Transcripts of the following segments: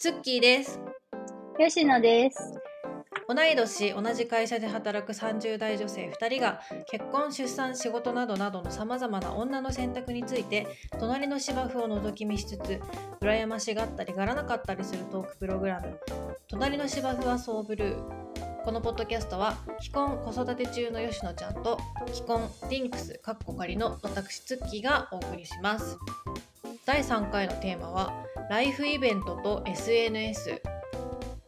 ツッキーです。吉野です。同い年、同じ会社で働く30代女性2人が結婚、出産、仕事などなどのさまざまな女の選択について隣の芝生を覗き見しつつ羨ましがったりがらなかったりするトークプログラム「隣の芝生はそうブルー」このポッドキャストは既婚子育て中の吉野ちゃんと既婚リンクスかっこ仮の私ツッキーがお送りします第3回のテーマはライフイベントと SNS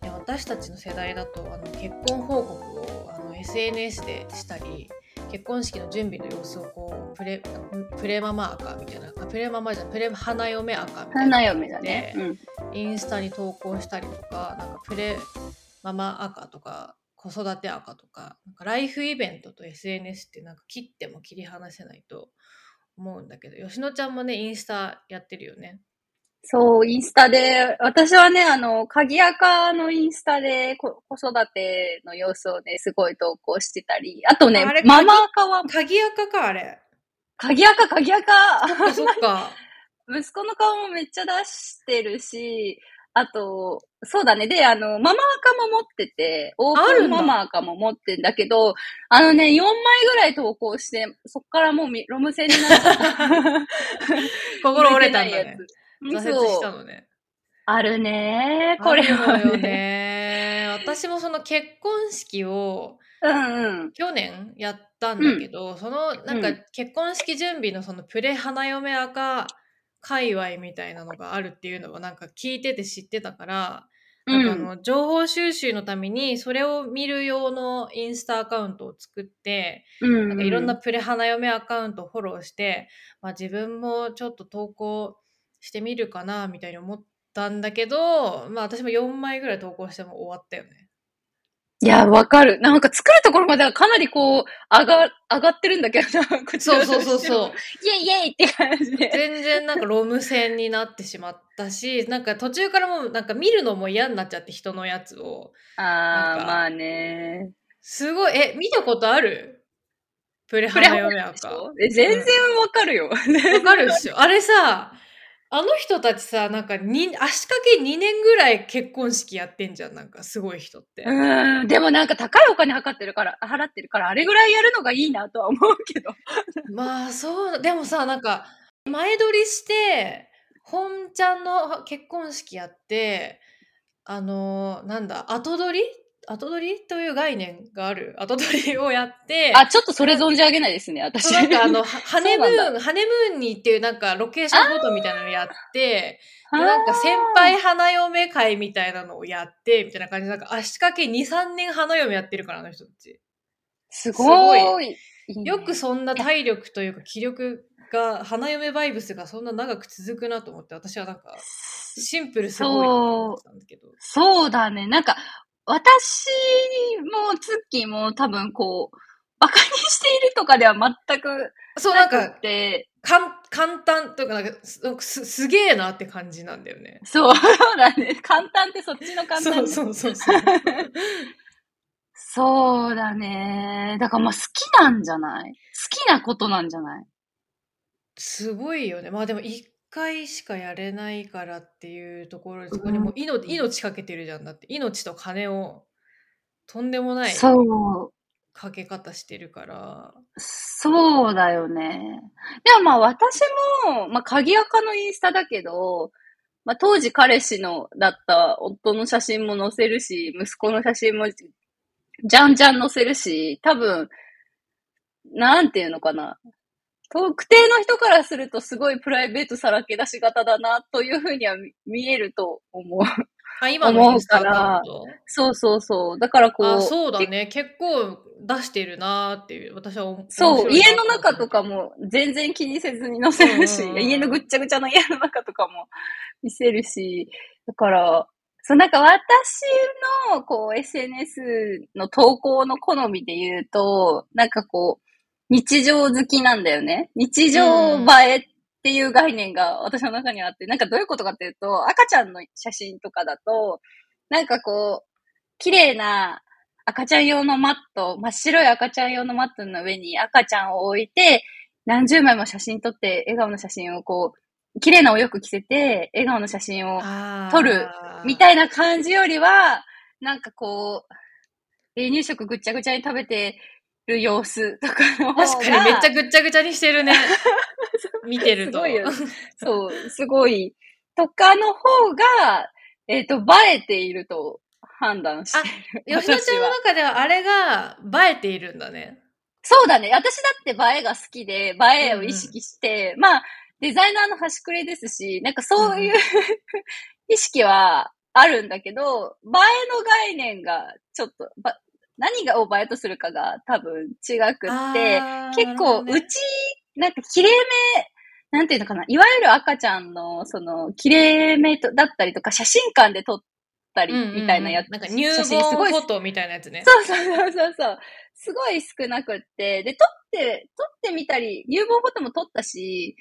私たちの世代だとあの結婚報告をあの SNS でしたり結婚式の準備の様子をこうプレプレママ赤みたいなあプレママじゃプレ花嫁赤みたいな花嫁だね。うん。インスタに投稿したりとかなんかプレママ赤とか子育て赤とかなんかライフイベントと SNS ってなんか切っても切り離せないと思うんだけど吉野ちゃんもねインスタやってるよね。そう、インスタで、私はね、あの、鍵垢のインスタでこ子育ての様子をね、すごい投稿してたり、あとねあれ、ママ垢は、鍵赤かあれ。鍵垢、鍵垢そっか。息子の顔もめっちゃ出してるし、あと、そうだね。で、あの、ママ垢も持ってて、オープンママ垢も持ってんだけど、あのね、4枚ぐらい投稿して、そっからもうみロム線になっちゃった。心折れたんだね。挫折した。のね。あるねこれあはね。ね。私もその結婚式をうんうん。去年やったんだけど、そのなんかうん結婚式準備のそのプレ花嫁赤界隈みたいなのがあるっていうのをなんか聞いてて知ってたから、なんかあの情報収集のためにそれを見る用のインスタアカウントを作って、うん、なんかいろんなプレ花嫁アカウントをフォローして、まあ、自分もちょっと投稿してみるかなみたいに思ったんだけど、まあ私も4枚ぐらい投稿しても終わったよね。いや、わかる。なんか作るところまではかなりこう、上が、上がってるんだけどな、こちらそうそうそうそう。イェイイェイって感じで。全然なんかロム線になってしまったし、なんか途中からもうなんか見るのも嫌になっちゃって人のやつを。あなんかー、まあね。すごい、え、見たことある？プレプレ花嫁赤。でしょ？え全然わかるよ。わかるっしょ。あれさ、あの人たちさ、なんかに足掛け2年ぐらい結婚式やってんじゃん。なんかすごい人って。うーん、でもなんか高いお金払ってるから、払ってるから、あれぐらいやるのがいいなとは思うけど。まあそう、でもさ、なんか前撮りして、本ちゃんの結婚式やって、あのーなんだ、後撮り後撮りという概念がある？後撮りをやって、あ、ちょっとそれ存じ上げないですね、私。なんかあの、は ハネムーン、ハネムーンにっていうなんかロケーションフォトみたいなのやって、でなんか先輩花嫁会みたいなのをやって、みたいな感じで、なんか足掛け2、3年花嫁やってるから、あの人たち。すごい。いいねよくそんな体力というか気力が、花嫁バイブスがそんな長く続くなと思って、私はなんか、シンプルすごいなと思ってたんだけど。そうだね。なんか、私もツッキーも多分こう、バカにしているとかでは全くそう、なんかなく、て、かん簡単というか、なんかす、すすげえなって感じなんだよね。そう、そうだね。簡単ってそっちの簡単そうそうそうそう。そうだね。だからまあ好きなんじゃない？好きなことなんじゃない？すごいよね。まあでも一回しかやれないからっていうところで、そこにもう命,、命かけてるじゃんだって。命と金をとんでもないそう。かけ方してるから。そうだよね。でもまあ私も、まあ鍵垢のインスタだけど、まあ当時彼氏のだった夫の写真も載せるし、息子の写真もじゃんじゃん載せるし、多分、なんていうのかな。特定の人からするとすごいプライベートさらけ出し型だなというふうには見見えると思う。あ、今のインスタアカウントそうそうそう。だからこう。あ、そうだね。結構出してるなーっていう、私は思そう、面白いな家の中とかも全然気にせずに載せるし、うん家のぐっちゃぐちゃの家の中とかも見せるし、だから、そう、なんか私の、こう、SNS の投稿の好みで言うと、なんかこう、日常好きなんだよね。日常映えっていう概念が私の中にあって、なんかどういうことかっていうと、赤ちゃんの写真とかだと、なんかこう、綺麗な赤ちゃん用のマット、真っ白い赤ちゃん用のマットの上に赤ちゃんを置いて、何十枚も写真撮って、笑顔の写真をこう、綺麗なお洋服着せて、笑顔の写真を撮るみたいな感じよりは、なんかこう、離乳食ぐっちゃぐちゃに食べてる様子とかの。確かにめっちゃぐっちゃぐちゃにしてるね。見てると。すごいよね そう、すごい。とかの方が、えっ、と、映えていると判断してる。吉田ちゃんの中ではあれが映えているんだね。そうだね。私だって映えが好きで、映えを意識して、まあ、デザイナーの端くれですし、なんかそういう、意識はあるんだけど、映えの概念がちょっと、ば何がを映えとするかが多分違くって、結構、うち、なんか、綺麗め、なんていうのかな、いわゆる赤ちゃんの、その、綺麗めとだったりとか、写真館で撮ったり、みたいなやつ、なんか入写真すごい門フォトみたいなやつね。そうそうそうそうそう。すごい少なくって、で、撮って、撮ってみたり、入門フォトも撮ったし、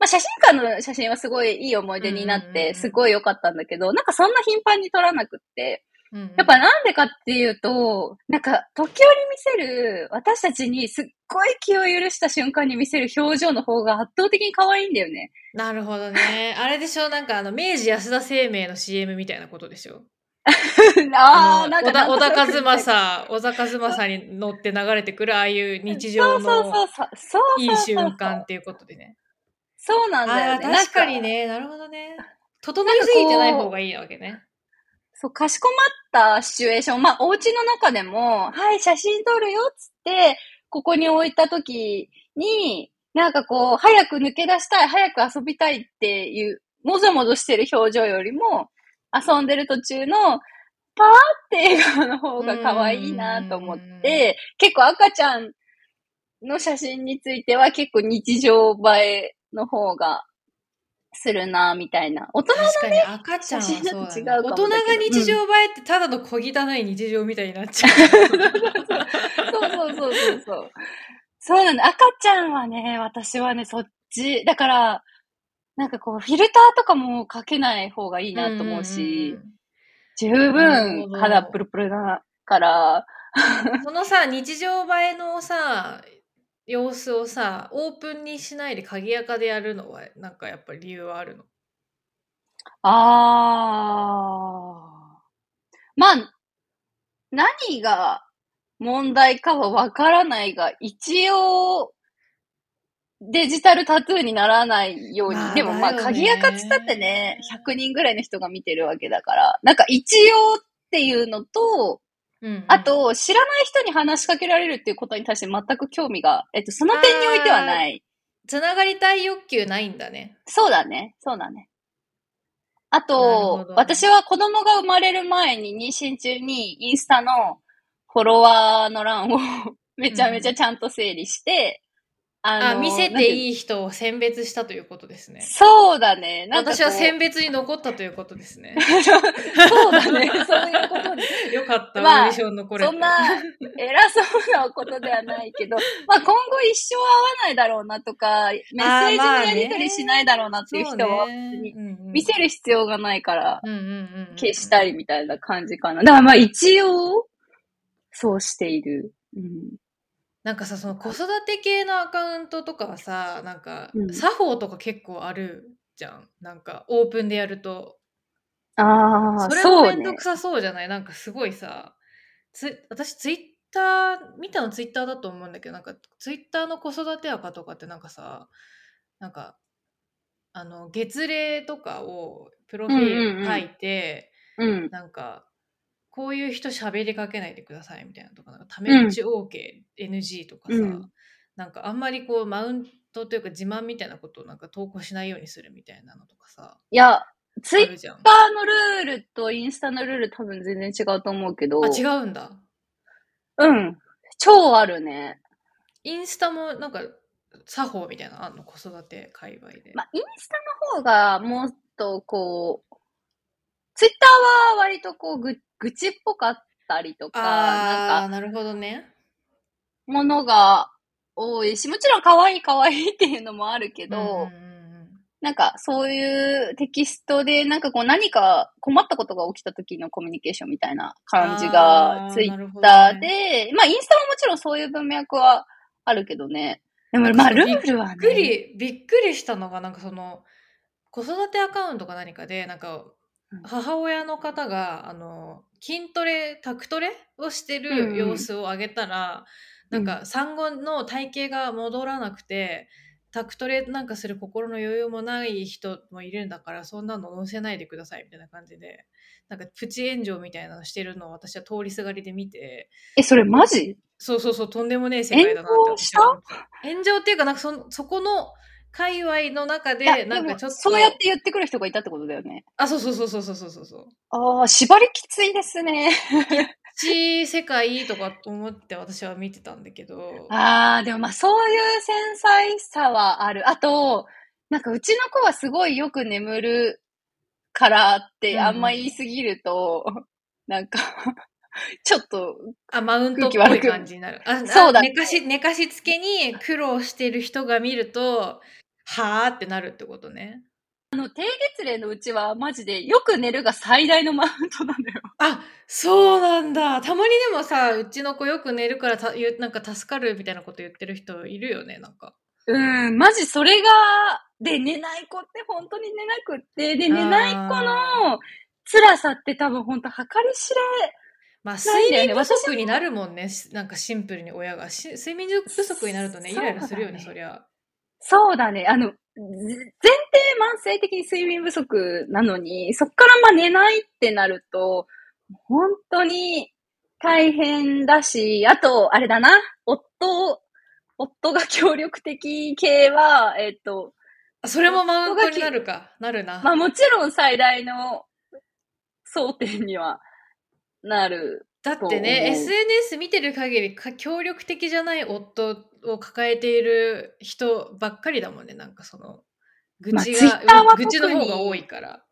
まあ、写真館の写真はすごいいい思い出になって、うんうんうんうん。すごい良かったんだけど、なんかそんな頻繁に撮らなくって、うんうんやっぱなんでかっていうと、なんか時折見せる、私たちにすっごい気を許した瞬間に見せる表情の方が圧倒的に可愛いんだよね。なるほどね。あれでしょ？なんかあの、明治安田生命の CM みたいなことでしょ？ああ、のなんか小田和正、小田和正に乗って流れてくるああいう日常のいい瞬間っていうことでね。そうなんだよね。確かにね。なるほどね。整いすぎてない方がいいわけね。そう、かしこまったシチュエーション。まあ、お家の中でも、はい、写真撮るよっつって、ここに置いた時に、なんかこう、早く抜け出したい、早く遊びたいっていう、もぞもぞしてる表情よりも、遊んでる途中の、パーって笑顔の方が可愛いなと思って、結構赤ちゃんの写真については結構日常映えの方がするな、みたいな。大人確かに赤ちゃんはそうだ、ね、大人が日常映えってただの小汚い日常みたいになっちゃう。そうそうそうそうそう。そうなんだ。赤ちゃんはね、私はね、そっち。だから、なんかこう、フィルターとかもかけない方がいいなと思うし、十分肌プルプルだから、そのさ、日常映えのさ、様子をさ、オープンにしないで鍵垢でやるのは、なんかやっぱり理由はあるの？あー。まあ、何が問題かはわからないが、一応、デジタルタトゥーにならないように。まあでもまあ、鍵垢つったってね、100人ぐらいの人が見てるわけだから、なんか一応っていうのと、うんうんあ、と、知らない人に話しかけられるっていうことに対して全く興味が、えっと、その点においてはない。つながりたい欲求ないんだね。そうだね。そうだね。あとど、私は子供が生まれる前に妊娠中にインスタのフォロワーの欄を めちゃめちゃちゃんと整理して、あ、の見せていいい人を選別したということですね。そうだね。私は選別に残ったということですね。そうだね。そういうことで。よかった、まあオーディション残れて。そんな偉そうなことではないけど、まあ今後一生会わないだろうなとか、メッセージのやり取りしないだろうなっていう人は、見せる必要がないから、消したりみたいな感じかな。だからまあ一応、そうしている。うん、なんかさ、その子育て系のアカウントとかはさ、なんか、うん作法とか結構あるじゃん。なんか、オープンでやると。ああ、それもそうねめんどく。さそうじゃない？なんかすごいさ、つ私ツイッター、見たのツイッターだと思うんだけど、なんかツイッターの子育てアカとかってなんかさ、なんか、あの、月齢とかをプロフィうんうんうんール書いて、うん。なんか、こういう人喋りかけないでくださいみたいなとか、なんかタメ口 OK、NG とかさ、うんなんかあんまりこうマウントというか自慢みたいなことをなんか投稿しないようにするみたいなのとかさ、いや、ツイッ。ターのルールとインスタのルール多分全然違うと思うけど。あ、違うんだ。うん。超あるね。インスタもなんか作法みたいなのあんの？子育て界隈で。まあ、インスタの方がもっとこう、ツイッターは割とこうぐ、愚痴っぽかったりとか、なんか、なるほどね。ものが多いし、もちろん可愛い可愛いっていうのもあるけど、うんなんかそういうテキストでなんかこう何か困ったことが起きた時のコミュニケーションみたいな感じあーがツイッなるほどターねで、まあインスタももちろんそういう文脈はあるけどね。でもまあルールはね。びっくり、びっくりしたのが、なんかその、子育てアカウントか何かで、なんか、うん。母親の方があの筋トレタクトレをしてる様子を上げたら、うん。なんか産後の体型が戻らなくてタクトレなんかする心の余裕もない人もいるんだからそんなの載せないでくださいみたいな感じでなんかプチ炎上みたいなのしてるのを私は通りすがりで見て。え、それマジ？そうそうそうとんでもねえ世界だなって思った。炎上っていうかなんかそそこの界隈の中で、なんかちょっと。そうやって言ってくる人がいたってことだよね。あ、そうそうそうそうそうそうそう。ああ、縛りきついですね。ち世界とかと思って私は見てたんだけど。ああ、でもまあそういう繊細さはある。あと、なんかうちの子はすごいよく眠るからってあんま言いすぎると、うん、なんか ちょっと。あ、マウントっぽい感じになる。あそうだ、ね、寝かし、寝かしつけに苦労してる人が見ると、はあってなるってことね。あの、低月齢のうちはマジでよく寝るが最大のマウントなのよ。あそうなんだ。たまにでもさうちの子よく寝るからたゆなんか助かるみたいなこと言ってる人いるよねなんか。うん、マジそれが、で、寝ない子って本当に寝なくって、で、寝ない子の辛さって多分本当計り知れまあ睡眠不足になるもんね。しなんかシンプルに親が。し睡眠不足になるとねイライラするよねそりゃそうだね。あの、ぜ前提慢性的に睡眠不足なのに、そっからまあ寝ないってなると、本当に大変だし、あと、あれだな、夫、夫が協力的系は、えっと、あそれもマウントになるかなるな、まあもちろん最大の争点にはなる。だってね SNS 見てる限りか協力的じゃない夫を抱えている人ばっかりだもんねなんかその愚まあ痴が、特に愚痴の方が多いから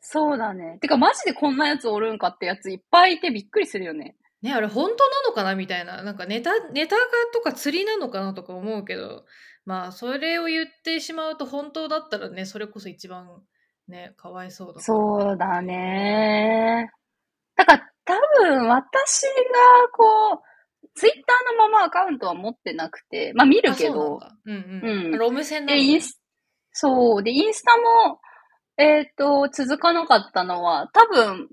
そうだね。てかマジでこんなやつおるんかってやついっぱいいてびっくりするよね。ねあれ本当なのかなみたいななんかネタネタがとか釣りなのかなとか思うけどまあそれを言ってしまうと本当だったらねそれこそ一番ねかわいそうだそうだね。だから多分私がこう、ツイッターのままアカウントは持ってなくて、まあ見るけど、ううんうん、うん。ロム線のそう、で、インスタも、えっ、と、続かなかったのは、多分、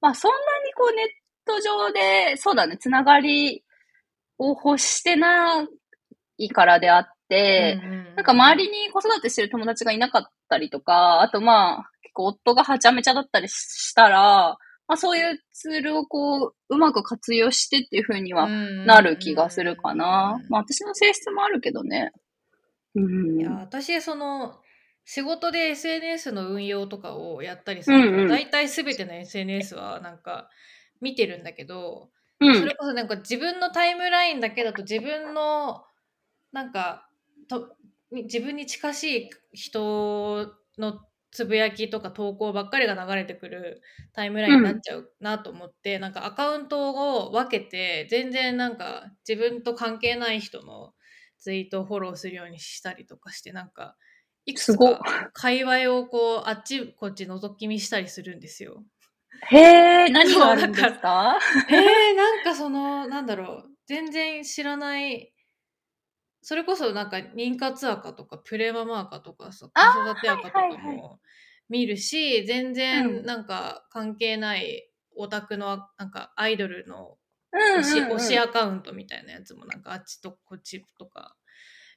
まあそんなにこうネット上で、そうだね、つながりを欲してないからであって、うんうんうん。なんか周りに子育てしてる友達がいなかったりとか、あとまあ、結構夫がはちゃめちゃだったりしたら、まあそういうツールをこう、うまく活用してっていう風にはなる気がするかな。まあ私の性質もあるけどね。うん。いや私その仕事で SNS の運用とかをやったりするから、うんうん大体全ての SNS はなんか見てるんだけど、うんそれこそなんか自分のタイムラインだけだと自分のなんかとに自分に近しい人のつぶやきとか投稿ばっかりが流れてくるタイムラインになっちゃうなと思って、なんかアカウントを分けて全然なんか自分と関係ない人のツイートをフォローするようにしたりとかしてなんかいくつすごっ。か界隈をこうあっちこっち覗き見したりするんですよ。へえ、何があるんですか？えー、なんかそのなんだろう全然知らないそれこそなんか妊活赤とかプレママ赤とかさ子育て赤とかはいはい。はも見るし、全う然ん。なんか関係ないオタクのなんかアイドルのうん推し,、うんうん。推しアカウントみたいなやつもなんかあっちとこっちとか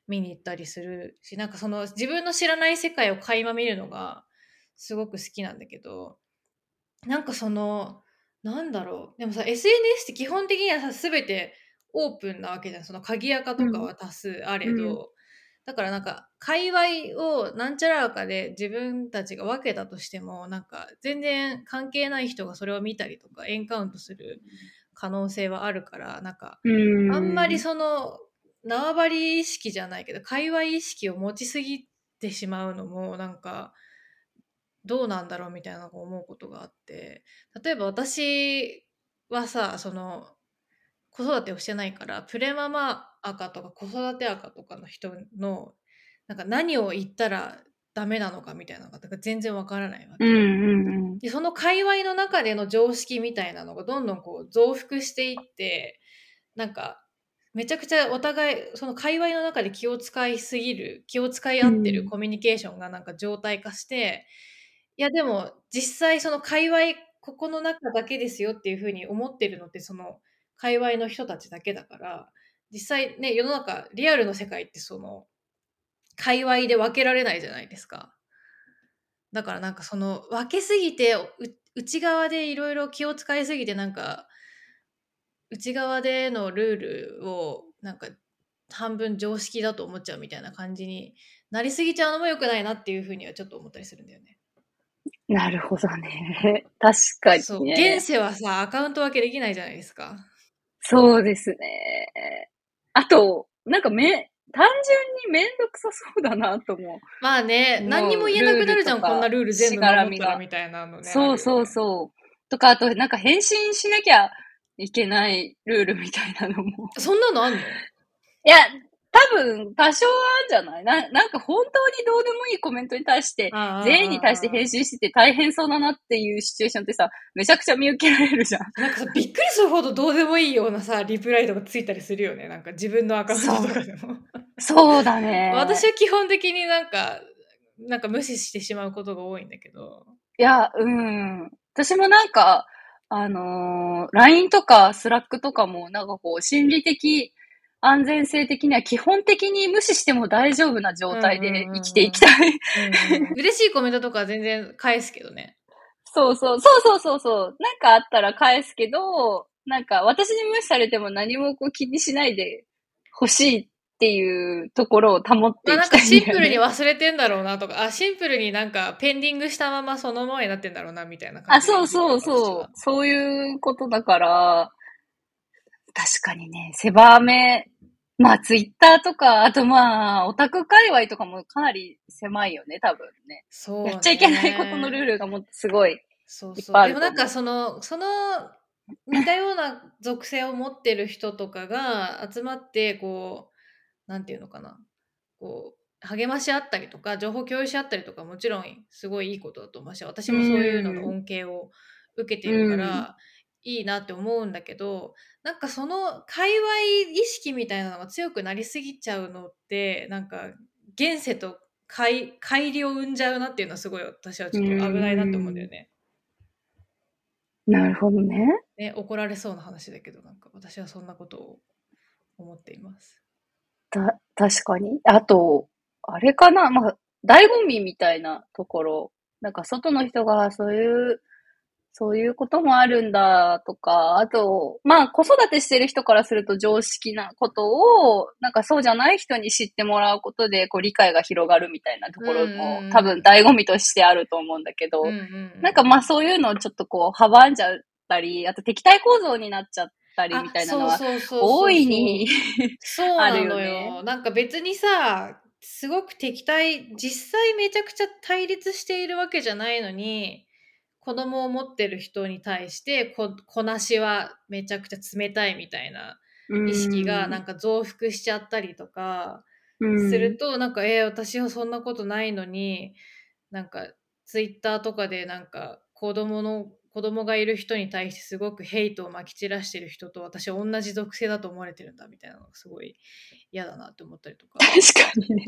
見に行ったりするしなんかその自分の知らない世界を垣間見るのがすごく好きなんだけどなんかそのなんだろう。でもさ SNS って基本的にはさ全てオープンなわけじゃん。その鍵垢とかは多数あれど、うん。だからなんか界隈をなんちゃら赤で自分たちが分けたとしてもなんか全然関係ない人がそれを見たりとかエンカウントする可能性はあるからなんかうん。あんまりその縄張り意識じゃないけど界隈意識を持ちすぎてしまうのもなんかどうなんだろうみたいな思うことがあって。例えば私はさその子育てをしてないからプレママ赤とか子育て赤とかの人のなんか何を言ったらダメなのかみたいなのが全然わからないわけ。うんうんうん。でその界隈の中での常識みたいなのがどんどんこう増幅していってなんかめちゃくちゃお互いその界隈の中で気を使いすぎる気を使い合ってうんるコミュニケーションがなんか常態化していやでも実際その界隈ここの中だけですよっていうふうに思ってるのってその界隈の人たちだけだから実際ね世の中リアルの世界ってその界隈で分けられないじゃないですか。だからなんかその分けすぎてう内側でいろいろ気を使いすぎてなんか内側でのルールをなんか半分常識だと思っちゃうみたいな感じになりすぎちゃうのも良くないなっていうふうにはちょっと思ったりするんだよね。なるほどね。確かにそう。ね。現世はさ、アカウント分けできないじゃないですか。そうですね。あと、なんかめ、単純にめんどくさそうだなと思う。まあね、何にも言えなくなるじゃん、こんなルール全部守ったらみたいなのね。そうそうそう。とか、あと、なんか返信しなきゃいけないルールみたいなのも。そんなのあんの？いや、多分、多少はあるんじゃない？ななんか本当にどうでもいいコメントに対して、全員に対して返信してて大変そうだなっていうシチュエーションってさ、めちゃくちゃ見受けられるじゃん。なんかさ、びっくりするほどどうでもいいようなさ、リプライとかついたりするよね。なんか自分のアカウントとかでも。そうだね。私は基本的になんか、なんか無視してしまうことが多いんだけど。いや、うん。私もなんか、あのー LINE とか Slack とかも、なんかこう、心理的安全性的には基本的に無視しても大丈夫な状態で生きていきたい。嬉しいコメントとかは全然返すけどね。そうそう、そうそうそうそう。なんかあったら返すけど、なんか私に無視されても何もこう気にしないで欲しいっていうところを保っていきたいんだよね。かシンプルに忘れてんだろうなとか、あ、シンプルになんかペンディングしたままそのままになってんだろうなみたいな感あ、じでそうそう私そうは。そういうことだから、確かにね、狭め、まあツイッターとか、あとまあ、オタク界隈とかもかなり狭いよね、多分ね。そう、ね。やっちゃいけないことのルールがもすごい。そうそう。でもなんかその、その似たような属性を持ってる人とかが集まって、こう、なんていうのかな。こう、励まし合ったりとか、情報共有し合ったりとか、もちろんすごいいいことだと思うし、私もそういうのの恩恵を受けてるから、いいなって思うんだけど、なんかその界隈意識みたいなのが強くなりすぎちゃうのって、なんか現世と乖乖離を生んじゃうなっていうのはすごい私はちょっと危ないなって思うんだよね。なるほどね。ね、怒られそうな話だけど、なんか私はそんなことを思っています。た、確かに。あと、あれかなまあ、醍醐味みたいなところ。なんか外の人がそういう、そういうこともあるんだとか、あと、まあ子育てしてる人からすると常識なことを、なんかそうじゃない人に知ってもらうことで、こう理解が広がるみたいなところうんうんうん。も多分醍醐味としてあると思うんだけど、うんうんうん。なんかまあそういうのをちょっとこう阻んじゃったり、あと敵対構造になっちゃったりみたいなのは大いにそうなあのよ。るよね。なんか別にさすごく敵対実際めちゃくちゃ対立しているわけじゃないのに子供を持ってる人に対してここなしはめちゃくちゃ冷たいみたいな意識がなんか増幅しちゃったりとかうん。すると、なんかえー、私はそんなことないのになんかツイッターとかでなんか子供の子供がいる人に対してすごくヘイトをまき散らしてる人と私は同じ属性だと思われてるんだみたいなのがすごい嫌だなって思ったりとか。確かにね。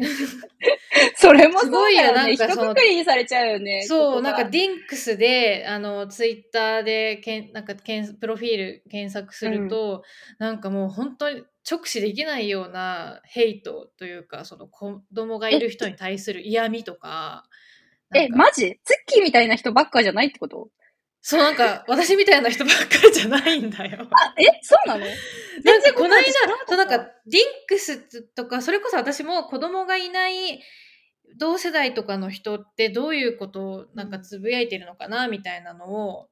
それもそうすごいよな。んかその括りにされちゃうよね。そう、なんかディンクスで、あの、ツイッターでけん、なんかけん、プロフィール検索すると、なんかもう本当に直視できないようなヘイトというか、その子供がいる人に対する嫌味とか、え、か。マジ？ツッキーみたいな人ばっかじゃないってこと？そう、なんか私みたいな人ばっかりじゃないんだよ。あ、え、そうなの？なんかこの間そうなんかディンクスとか、それこそ私も子供がいない同世代とかの人ってどういうことをなんかつぶやいてるのかなみたいなのを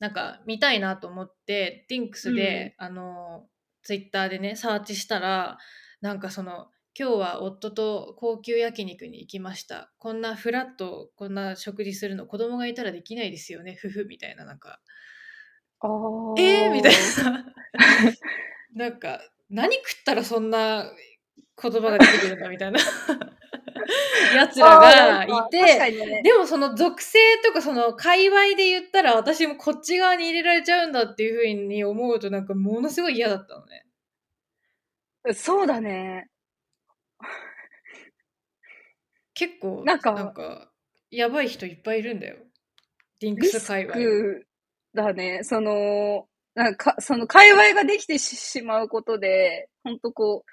なんか見たいなと思って、ディンクスで、あの、ツイッターでね、サーチしたら、なんかその、今日は夫と高級焼肉に行きました。こんなフラッとこんな食事するの子供がいたらできないですよね、夫婦みたいな、なんか。あーえー、みたいな。なんか、何食ったらそんな言葉が出てくるんだみたいな やつらがいて、にね。でもその属性とかその界隈で言ったら私もこっち側に入れられちゃうんだっていうふうに思うとなんかものすごい嫌だったのね。そうだね。結構、なんかなんかやばい人いっぱいいるんだよ。リンクリスス界隈。クだね。その、なんか、その界隈ができてしまうことで、ほんとこう、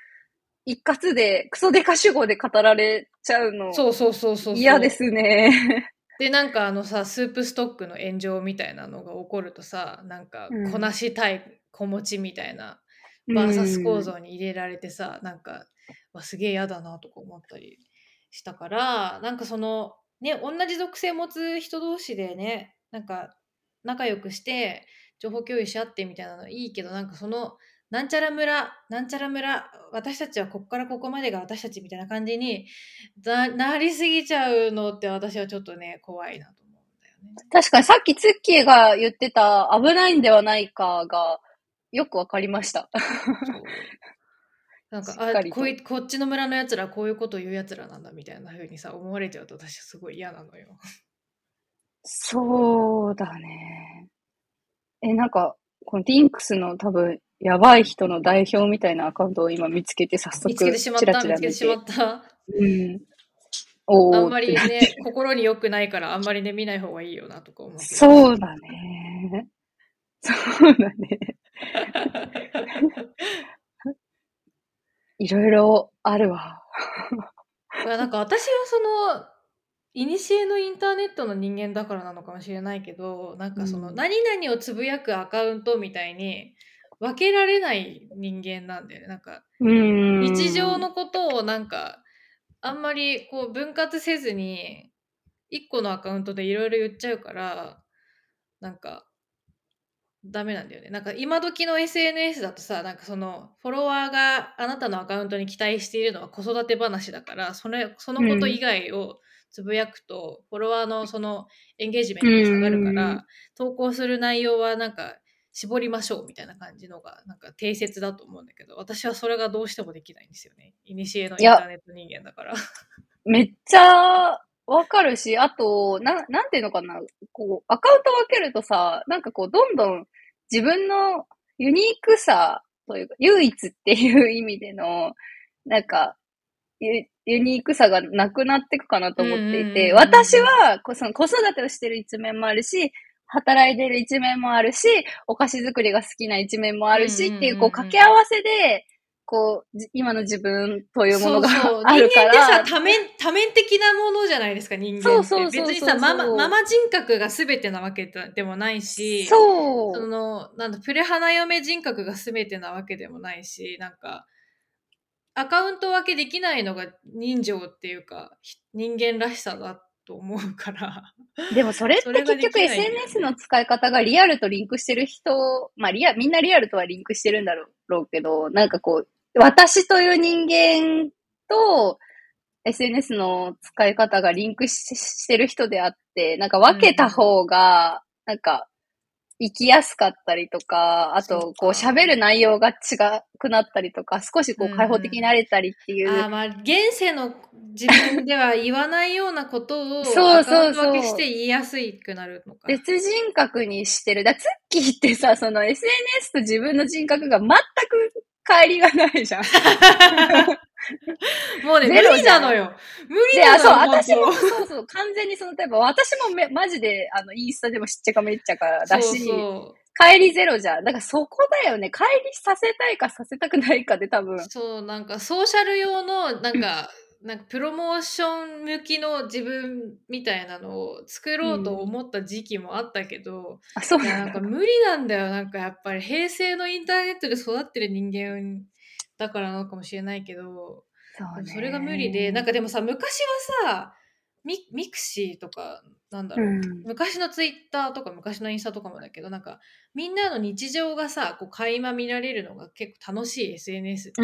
一括で、クソデカ主語で語られちゃうの、そうそうそうそう。嫌ですね。でなんかあのさスープストックの炎上みたいなのが起こるとさなんかうんこなしたい子持ちみたいなバーサス構造に入れられてさ、なんかわすげえ嫌だなとか思ったりしたからなんかそのね同じ属性持つ人同士でねなんか仲良くして情報共有し合ってみたいなのいいけどなんかそのなんちゃら村なんちゃら村私たちはこっからここまでが私たちみたいな感じにななりすぎちゃうのって私はちょっとね怖いなと思うんだよね。確かにさっきツッキーが言ってた危ないんではないかがよくわかりました。なんかあこいこっちの村のやつらこういうこと言うやつらなんだみたいな風にさ思われちゃうと私すごい嫌なのよ。そうだね。え、なんか、このディンクスの多分、やばい人の代表みたいなアカウントを今見つけて早速、見つけてしまっチラたチラ見つけてしまった。うん。おーあんまりね心に良くないからあんまりね見ない方がいいよなとか思う。そうだね。そうだね。いろいろあるわ。いやなんか私はそのいにしえのインターネットの人間だからなのかもしれないけどなんかその、うん何々をつぶやくアカウントみたいに分けられない人間なんだよねなんかうん。日常のことをなんかあんまりこう分割せずに1個のアカウントでいろいろ言っちゃうからなんかダメなんだよねなんか今時の SNS だとさなんかそのフォロワーがあなたのアカウントに期待しているのは子育て話だからそれそのこと以外をつぶやくと、フォロワーのそのエンゲージメントが下がるから、うん投稿する内容はなんか絞りましょうみたいな感じのがなんか定説だと思うんだけど私はそれがどうしてもできないんですよね。いにしえのインターネット人間だから。めっちゃわかるし、あと、な、なんていうのかな、こう、アカウント分けるとさ、なんかこう、どんどん自分のユニークさというか、唯一っていう意味での、なんか、ユユニークさがなくなっていくかなと思っていて、うん私はこその子育てをしてる一面もあるし、働いてる一面もあるし、お菓子作りが好きな一面もあるしっていう、こう、掛け合わせで、こう、じ今の自分というものがそうそう。あるから。人間ってさ多面多面的なものじゃないですか人間って。そうそうそう別にさママママ人格が全てなわけでもないしそう。そのなんだプレ花嫁人格が全てなわけでもないしなんかアカウント分けできないのが人情っていうかひ人間らしさだと思うから。でもそれって結局 SNS の使い方がリアルとリンクしてる人、まあリア、みんなリアルとはリンクしてるんだろうけど、なんかこう、私という人間と SNS の使い方がリンクししてる人であって、なんか分けた方が、なんか、生きやすかったりとか、あと、こう喋る内容が違くなったりとか、少しこうんううん開放的になれたりっていう、あーまあ現世の自分では言わないようなことをそうそうそうして言いやすくなるのか。別人格にしてる。だツッキーってさ、その SNS と自分の人格が全く乖離がないじゃん。もうね、無理なんのよ。無理なのよ。私も、本そうそう、完全にそのタイプ。私もめ、マジで、あの、インスタでもしっちゃかめっちゃか当だし、そうそ帰りゼロじゃん。だからそこだよね。帰りさせたいかさせたくないかで多分う。。そう、なんかソーシャル用の、なんか、なんかプロモーション向きの自分みたいなのを作ろうと思った時期もあったけど、あ、そうなんか無理なんだよ。なんかやっぱり平成のインターネットで育ってる人間だからなのかもしれないけど、それが無理で、なんかでもさ、昔はさ、ミミクシーとか、なんだろう、うん。昔のツイッターとか昔のインスタとかもだけどなんかみんなの日常がさこう垣間見られるのが結構楽しい SNS ってう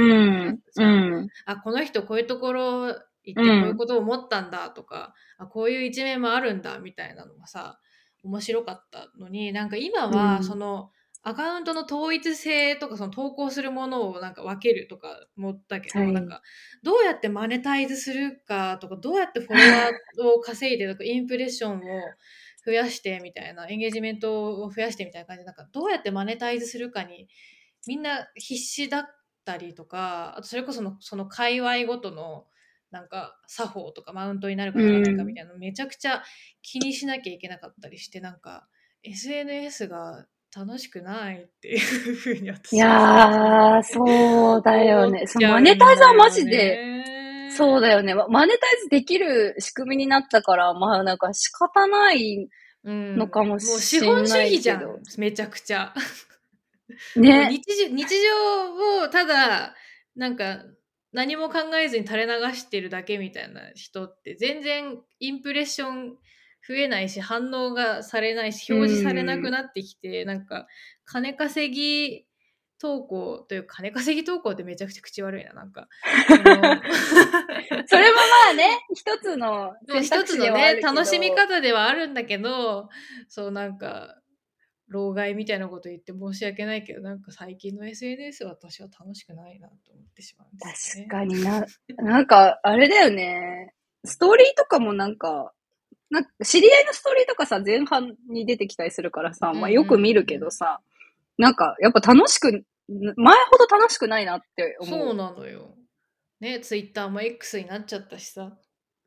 ん。うん。あこの人こういうところ行ってこうん。ういうことを思ったんだとか、あこういう一面もあるんだみたいなのがさ面白かったのになんか今はうん。その、アカウントの統一性とかその投稿するものをなんか分けるとか思ったけど、はい。なんかどうやってマネタイズするかとかどうやってフォロワーを稼いでとかインプレッションを増やしてみたいなエンゲージメントを増やしてみたいな感じでなんかどうやってマネタイズするかにみんな必死だったりとかあとそれこそのその界隈ごとのなんか作法とかマウントになるかならないかみたいなのめちゃくちゃ気にしなきゃいけなかったりしてなんか SNS が楽しくないっていうふうに私いやー、そうだよね。そのマネタイズはマジで、そうだよね。マネタイズできる仕組みになったから、まあなんか仕方ないうんのかもしもう資れないけど。本主義じゃんめちゃくちゃ。ね。日常日常をただなんか何も考えずに垂れ流してるだけみたいな人って全然インプレッション増えないし反応がされないし表示されなくなってきて、なんか金稼ぎ投稿というか金稼ぎ投稿ってめちゃくちゃ口悪いななんか それもまあね、一つの選一つのね楽しみ方ではあるんだけどそうなんか老害みたいなこと言って申し訳ないけどなんか最近の SNS は私は楽しくないなと思ってしまうんですよね。確かにな、なんか、あれだよね。ストーリーとかもなんか、なんか知り合いのストーリーとかさ、前半に出てきたりするからさ、まあよく見るけどさ、なんか、やっぱ楽しく、前ほど楽しくないなって思う。そうなのよ。ね、ツイッターも X になっちゃったしさ。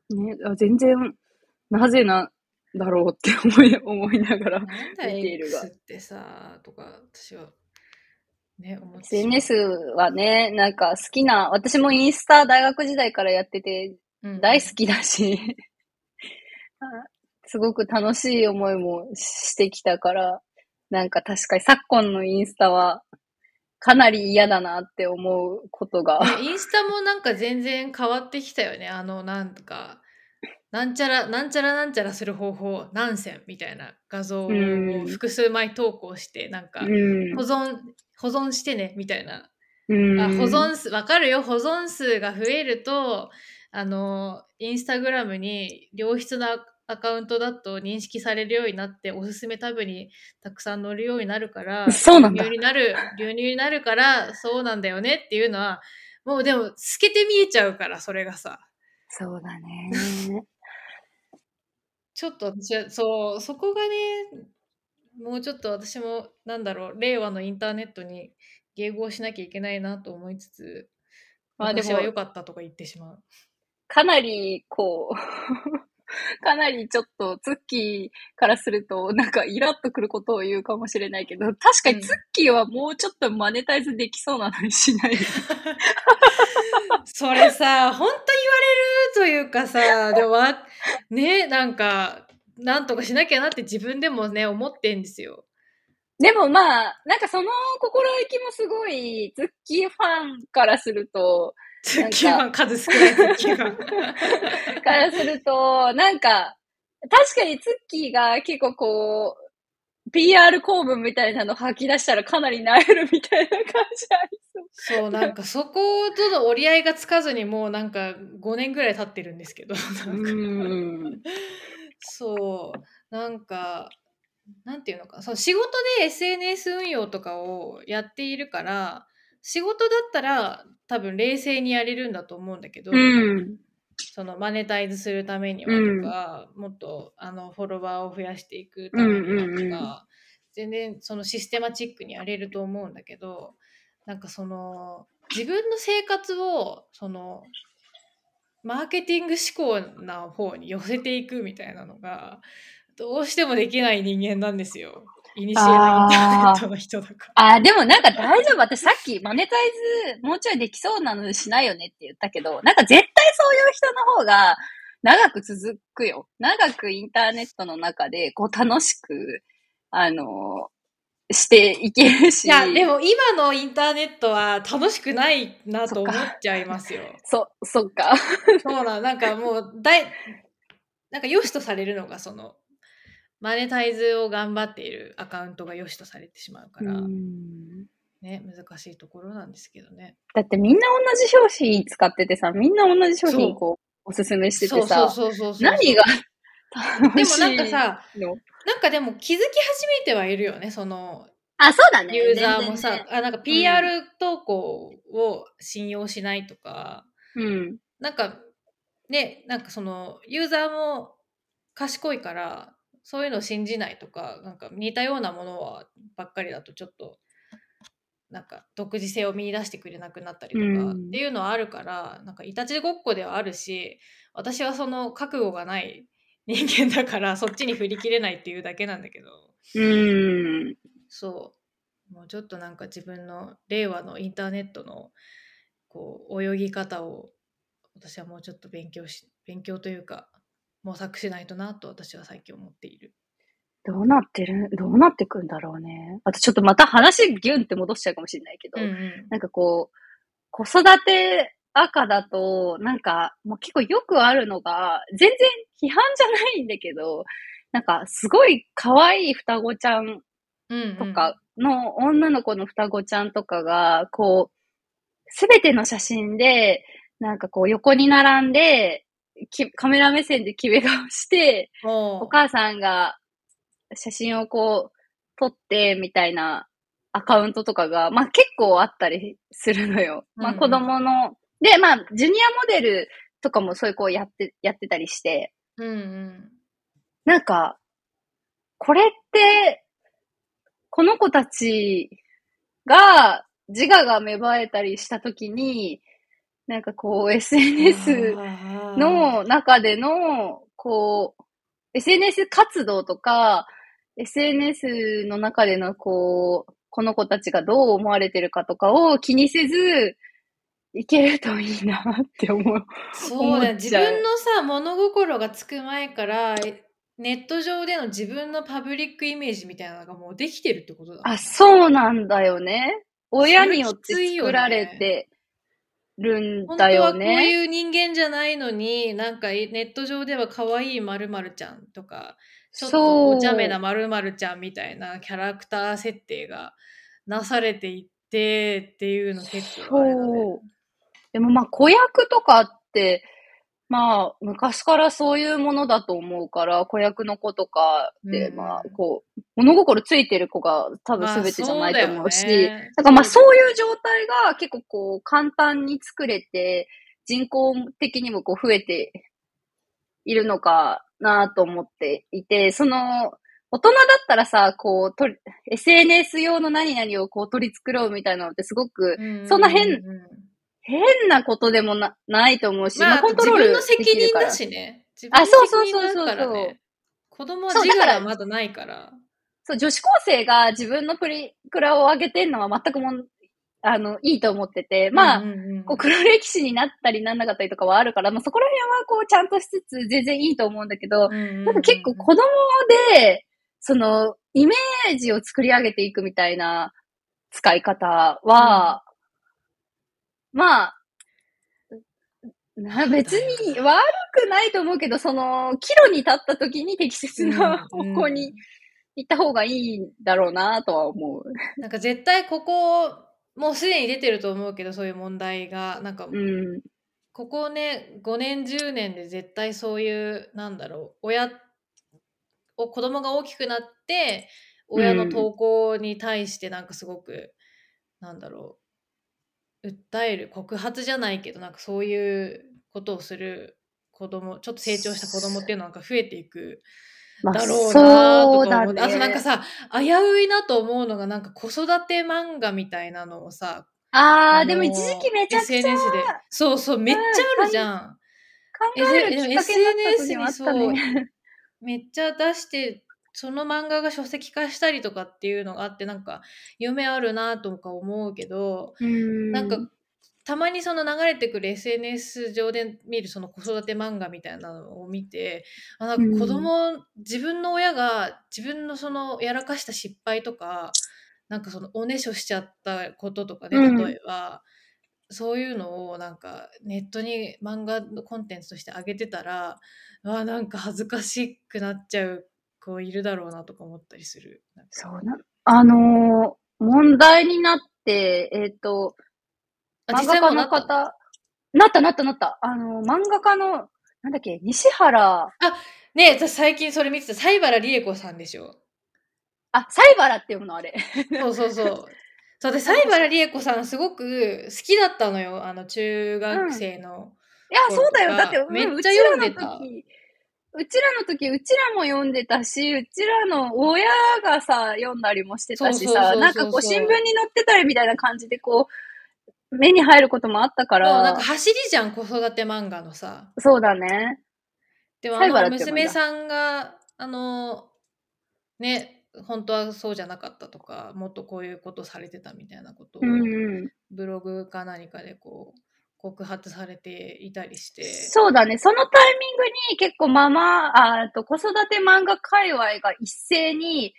ね、あ全然、なぜな、だろうって思い、思いながら。見ているが X ってさ、とか私はね、SNS はね、なんか好きな、私もインスタ大学時代からやってて、うん大好きだし、あ すごく楽しい思いもしてきたから、なんか確かに昨今のインスタはかなり嫌だなって思うことが。ねインスタもなんか全然変わってきたよね。あの、なんか、なんちゃら、なんちゃらなんちゃらする方法、何選みたいな画像をうん複数枚投稿して、なんか、うん保存、保存してね、みたいな。うんあ保存数、わかるよ、保存数が増えると、あの、インスタグラムに良質なアカウントだと認識されるようになって、おすすめタブにたくさん載るようになるから、そうなんだ流入になる、流入になるから、そうなんだよねっていうのは、もうでも、透けて見えちゃうから、それがさ。そうだね。ちょっと私は、そう、そこがね、もうちょっと私も、なんだろう、令和のインターネットに迎合しなきゃいけないなと思いつつ、まあでも私は良かったとか言ってしまう。かなり、こう、かなりちょっと、ツッキーからすると、なんかイラッとくることを言うかもしれないけど、確かにツッキーはもうちょっとマネタイズできそうなのにしない。それさ、本当言われるというかさ、でもわ、ね、なんか、なんとかしなきゃなって自分でもね、思ってんですよ。でもまあ、なんかその心意気もすごい、ツッキーファンからすると、ツッキーファン、数少ないツッキーファン。からすると、なんか、確かにツッキーが結構こう、PR 公文みたいなの吐き出したらかなりなえるみたいな感じありそう。そう、なんかそことの折り合いがつかずにもうなんか5年ぐらい経ってるんですけど。そう、なんか、なんていうのか、その仕事で SNS 運用とかをやっているから、仕事だったら多分冷静にやれるんだと思うんだけど、うん。そのマネタイズするためにはとか、もっとあのフォロワーを増やしていくためにはとか、うんうんうん全然そのシステマチックにやれると思うんだけどなんかその自分の生活をそのマーケティング思考な方に寄せていくみたいなのがどうしてもできない人間なんですよ。イニシエのインターネットの人だから。あ、でもなんか大丈夫。私さっきマネタイズもうちょいできそうなのしないよねって言ったけど、なんか絶対そういう人の方が長く続くよ。長くインターネットの中でこう楽しく、あのしていけるし。いやでも今のインターネットは楽しくないなと思っちゃいますよ。そ、そっか。そうなん、なんかもう、だい、なんか良しとされるのが、その、マネタイズを頑張っているアカウントが良しとされてしまうから、うんね、難しいところなんですけどね。だってみんな同じ表紙使っててさ、みんな同じ商品こう、おすすめしててさ。何が楽でしいもなんかさ、の？なんかでも気づき始めてはいるよね、その、あ、そうだね。ユーザーも全さ、あ、なんか PR 投稿を信用しないとか、うん。なんか、ね、なんかその、ユーザーも賢いから、そういうのを信じないとか、なんか似たようなものはばっかりだとちょっと、なんか独自性を見出してくれなくなったりとかうん。っていうのはあるから、なんかいたちごっこではあるし私はその覚悟がない人間だからそっちに振り切れないっていうだけなんだけど。うん。そう。もうちょっとなんか自分の令和のインターネットのこう泳ぎ方を私はもうちょっと勉強し勉強というか模索しないとなと私は最近思っている。どうなってる、どうなってくんだろうね。あとちょっとまた話ギュンって戻しちゃうかもしれないけど、うんうんなんかこう、子育て赤だと、なんか、もう結構よくあるのが、全然批判じゃないんだけど、なんかすごい可愛い双子ちゃんうんうんとかの女の子の双子ちゃんとかが、こう、すべての写真で、なんかこう横に並んで、きカメラ目線で決め顔して、おお母さんが写真をこう撮ってみたいなアカウントとかが、まあ結構あったりするのよ。まあうん。うん子供の、で、まあジュニアモデルとかもそういうこうやって、やってたりして、うんうん。なんか、これって、この子たちが自我が芽生えたりしたときに、なんかこう SNS の中での、こう、SNS 活動とか、SNS の中での、こう、この子たちがどう思われてるかとかを気にせず、いけるといいなって思う。そうだよ自分のさ物心がつく前からえネット上での自分のパブリックイメージみたいなのがもうできてるってことだ。あ、そうなんだよね。親によって作られてるん本だよ当はこうね。いう人間じゃないのになんかネット上では可愛いまるまるちゃんとかちょっとそうお茶目なまるまるちゃんみたいなキャラクター設定がなされていってっていうの結構あれだね。でもまあ子役とかって、まあ昔からそういうものだと思うから、子役の子とかで、うん。まあこう、物心ついてる子が多分まあ全てじゃないと思うし、そうだよね。だからまあそういう状態が結構こう簡単に作れて、人口的にもこう増えているのかなと思っていて、その、大人だったらさ、こう、とり SNS 用の何々をこう取り繕うみたいなのってすごくうんそんな変うん。うん変なことでもなないと思うし、まあ、コントロール自分の責任だしね。自あ分そうそうそうの責任があるからそうそうね。子供はそうだから自我がまだないから。そう、女子高生が自分のプリクラを上げてんのは全くもん、あの、いいと思ってて、まあ、うんうんうんこう黒歴史になったりなんなかったりとかはあるから、まあそこら辺はこうちゃんとしつつ全然いいと思うんだけど、うんうんうんなんか結構子供で、その、イメージを作り上げていくみたいな使い方は、まあ、な 別に悪くないと思うけど、その、岐路に立った時に適切な方うん向に行った方がいいんだろうなとは思う。なんか絶対ここ、もうすでに出てると思うけど、そういう問題が。なんか、うん。ここね、5年、10年で絶対そういう、なんだろう、親を、子供が大きくなって、親の投稿に対してなんかすごく、なんだろう、訴える、告発じゃないけど、なんかそういうことをする子供、ちょっと成長した子供っていうのはなんか増えていくまだろうなとそうだね。か思って、あとなんかさ、危ういなと思うのが、なんか子育て漫画みたいなのをさ、あー、のでも一時期めちゃくちゃ SNS で、そうそう、めっちゃあるじゃん。考えるきっかけになった時もあったね。めっちゃ出して、その漫画が書籍化したりとかっていうのがあって、なんか夢あるなとか思うけど、うん。なんかたまにその流れてくる SNS 上で見るその子育て漫画みたいなのを見てあなんか子供、自分の親が自分のそのやらかした失敗とかなんかそのおねしょしちゃったこととかでうん。例えば、そういうのをなんかネットに漫画のコンテンツとして上げてたらあなんか恥ずかしくなっちゃう子いるだろうなとか思ったりする。そうな、あのー問題になって、えっ、と、あ漫画家の方、なったなったなった。あのー漫画家の、なんだっけ、西原、ねえ私最近それ見てた西原理恵子さんでしょ？あ、西原って読むのあれ。そうそうそう。そうで、西原理恵子さんすごく好きだったのよ。あの、中学生の。いや、そうだよ。だって、うんめっちゃ読んでた時うちらの時、うちらも読んでたし、うちらの親がさ、読んだりもしてたしさ、なんかこう、新聞に載ってたりみたいな感じで、こう、目に入ることもあったかそうなんらか、走りじゃん、子育て漫画のさ。そうだね。でもあの娘さんが、あの、ね、本当はそうじゃなかったとか、もっとこういうことされてたみたいなことを、うんうん。ブログか何かでこう、告発されていたりして。そうだね。そのタイミングに結構ママ、ああと子育て漫画界隈が一斉に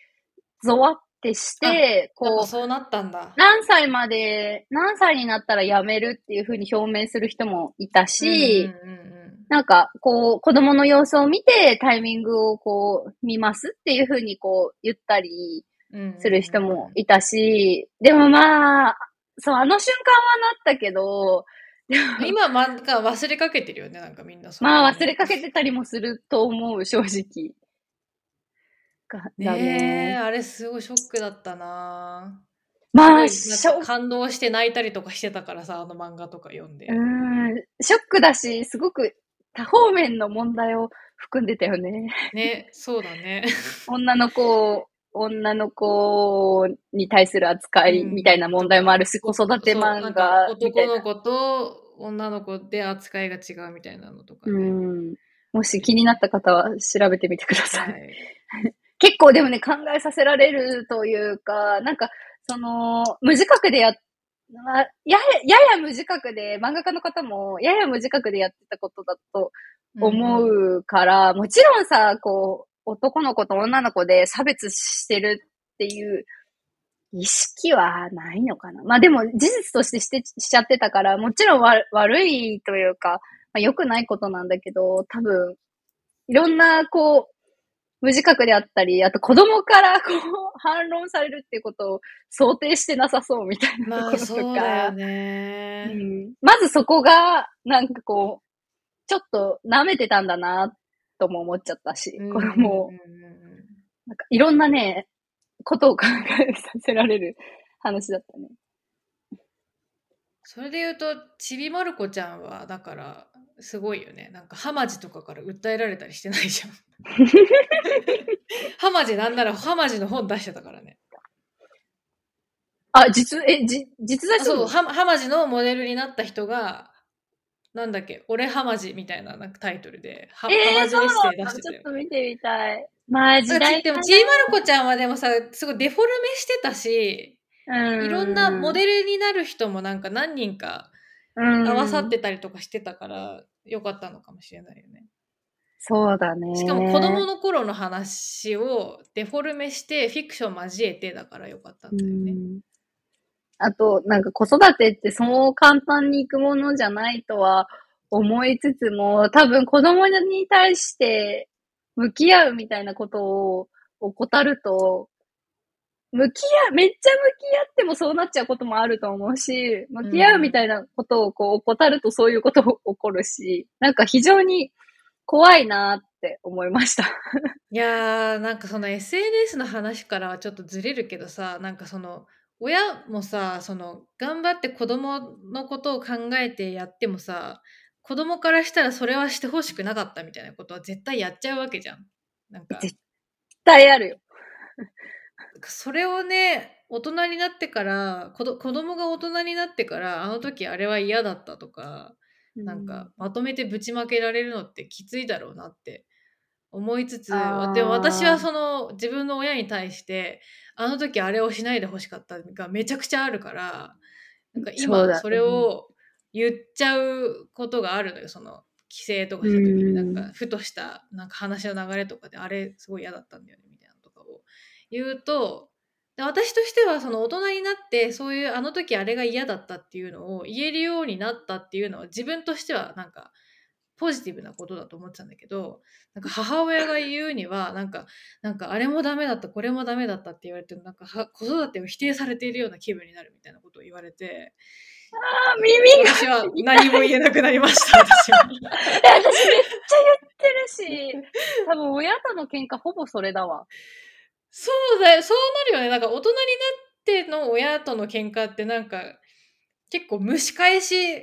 ゾワってして、こう、ぱそうなったんだ。何歳まで、何歳になったら辞めるっていうふうに表明する人もいたし、うんうんうんなんか、こう、子供の様子を見てタイミングをこう、見ますっていうふうにこう、言ったりする人もいたし、でもまあ、そう、あの瞬間はなったけど、今、なんか忘れかけてるよね、なんかみんなそれまあ忘れかけてたりもすると思う、正直。ねえ、ね。あれすごいショックだったなまあ、感動して泣いたりとかしてたからさ、あの漫画とか読んで。うーん、ショックだし、すごく多方面の問題を含んでたよね。ね、そうだね。女の子、女の子に対する扱いみたいな問題もあるし、子育て漫画みたいな。男の子と女の子で扱いが違うみたいなのとかうね。ん。もし気になった方は調べてみてくださ。はいい。結構でもね、考えさせられるというか、なんか、その、無自覚でやっ、まあやや、やや無自覚で、漫画家の方も、やや無自覚でやってたことだと思うんうから、もちろんさ、こう、男の子と女の子で差別してるっていう意識はないのかな。まあでも事実としてしてしちゃってたから、もちろんわ悪いというか、まあ、良くないことなんだけど、多分、いろんな、こう、無自覚であったり、あと子供からこう 反論されるっていうことを想定してなさそうみたいなまあところとそうだかよ、ね。うんまずそこが、なんかこう、ちょっと舐めてたんだな、とも思っちゃったし、これもなんかいろんなね、ことを考えさせられる話だったね。それで言うと、ちびまる子ちゃんは、だから、すごいよね。なんか、ハマジとかから訴えられたりしてないじゃん。ハマジなんなら、ハマジの本出してたからね。あ、実、え、じ、実在あそう、ハマジのモデルになった人が、なんだっけ、俺ハマジみたいななんかタイトルで、ハ,、えー、ハマジエッそうなんだ。セイ出してたよちょっ。と見てみたい。まあ、時代でも、ちびまる子ちゃんはでもさ、すごいデフォルメしてたし、うん。いろんなモデルになる人もなんか何人かル合わさってたりとかしてたから、よかったのかもしれないよね。そうだね。しかも子供の頃の話をデフォルメしてフィクション交えてだからよかったんだよね。あと、なんか子育てってそう簡単にいくものじゃないとは思いつつも、多分子供に対して向き合うみたいなことを怠ると、向き合、めっちゃ向き合ってもそうなっちゃうこともあると思うし、向き合うみたいなことをこう怠るとそういうこと起こるし、なんか非常に怖いなって思いました。いやーなんかその SNS の話からはちょっとずれるけどさなんかその親もさその頑張って子供のことを考えてやってもさ子供からしたらそれはしてほしくなかったみたいなことは絶対やっちゃうわけじゃん。なんか絶絶対あるよ。それをね大人になってから子ど子供が大人になってからあの時あれは嫌だったとかなんかまとめてぶちまけられるのってきついだろうなって思いつつでも私はその自分の親に対してあの時あれをしないでほしかったがめちゃくちゃあるからなんか今それを言っちゃうことがあるのよその規制とかした時に。うん。なんかふとしたなんか話の流れとかであれすごい嫌だったんだよねみたいなのとかを言うとで私としてはその大人になってそういうあの時あれが嫌だったっていうのを言えるようになったっていうのは自分としてはなんかポジティブなことだと思ってたんだけどなんか母親が言うにはなんかなんかあれもダメだったこれもダメだったって言われてなんかは子育てを否定されているような気分になるみたいなことを言われてあ、耳が私は何も言えなくなりました 私は。え私めっちゃ言ってるし、多分親との喧嘩ほぼそれだわ。そうだよそうなるよねなんか大人になっての親との喧嘩ってなんか結構蒸し返しあ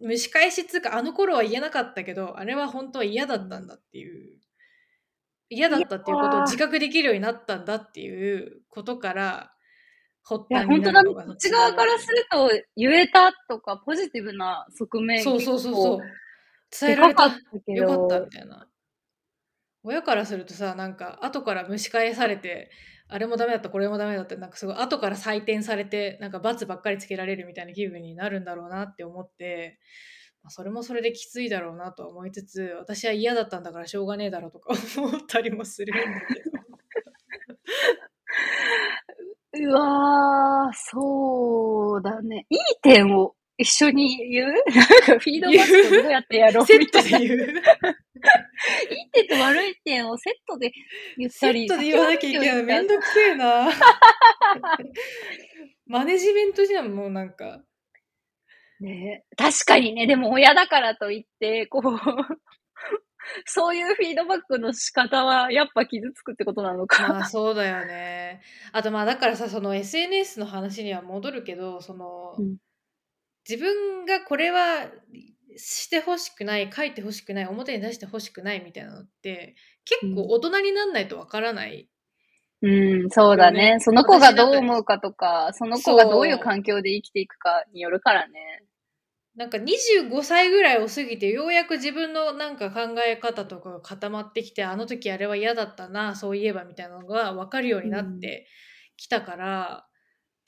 蒸し返しっつうかあの頃は言えなかったけどあれは本当は嫌だったんだっていう。嫌だったっていうことを自覚できるようになったんだっていうことから発端に本当だね。な。るのがこっち側からすると、言えたとか、ポジティブな側面そうそうそうそう。伝えられたよかったみたいな。親からするとさなんか後から蒸し返されてあれもダメだったこれもダメだったなんかすごい後から採点されてなんか罰ばっかりつけられるみたいな気分になるんだろうなって思って、まあ、それもそれできついだろうなとは思いつつ私は嫌だったんだからしょうがねえだろうとか 思ったりもするんだけど うわー、そうだね。いい点を一緒に言う？なんかフィードバックどうやってやろうセットみたいな。いいで言う 点と悪い点をセットで言ったり。セットで言わなきゃいけないめんどくせえな マネジメントじゃんもうなんかね確かにね、でも親だからといって、こう、そういうフィードバックの仕方はやっぱ傷つくってことなのか。まあそうだよね。あとまあだからさその SNS の話には戻るけどその、うん自分がこれはしてほしくない書いてほしくない表に出してほしくないみたいなのって結構大人になんないとわからない。うん、そうだね。ねその子がどう思うかとか、その子がどういう環境で生きていくかによるからね。なんか25歳ぐらいを過ぎてようやく自分のなんか考え方とかが固まってきてあの時あれは嫌だったなそういえばみたいなのが分かるようになってきたから、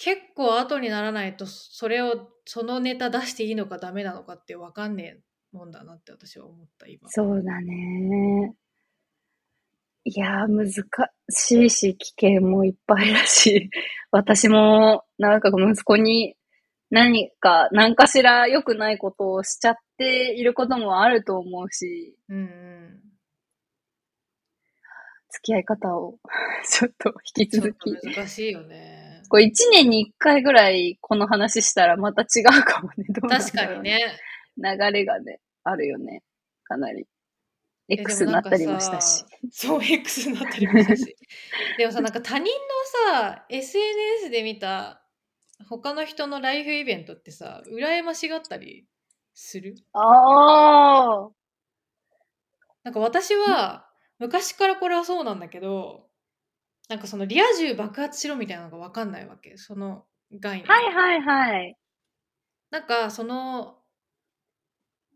結構後にならないとそれをそのネタ出していいのかダメなのかって分かんねえもんだなって私は思った今。そうだね。いやー、難しいし、危険もいっぱいだし、私も、なんか息子に何か、何かしら良くないことをしちゃっていることもあると思うし、うんうん、付き合い方を ちょっと引き続き。と難しいよね。これ1年に1回ぐらいこの話したらまた違うかもね。どうなんだ確ろうかに。ね。流れがね、あるよね。かなり。え X になったりもしたし。そう X になったりもしたし でもさなんか他人のさ SNS で見た他の人のライフイベントってさ羨ましがったりする？ああ。なんか私は昔からこれはそうなんだけどなんかそのリア充爆発しろみたいなのが分かんないわけその概念はいはいはい。なんかその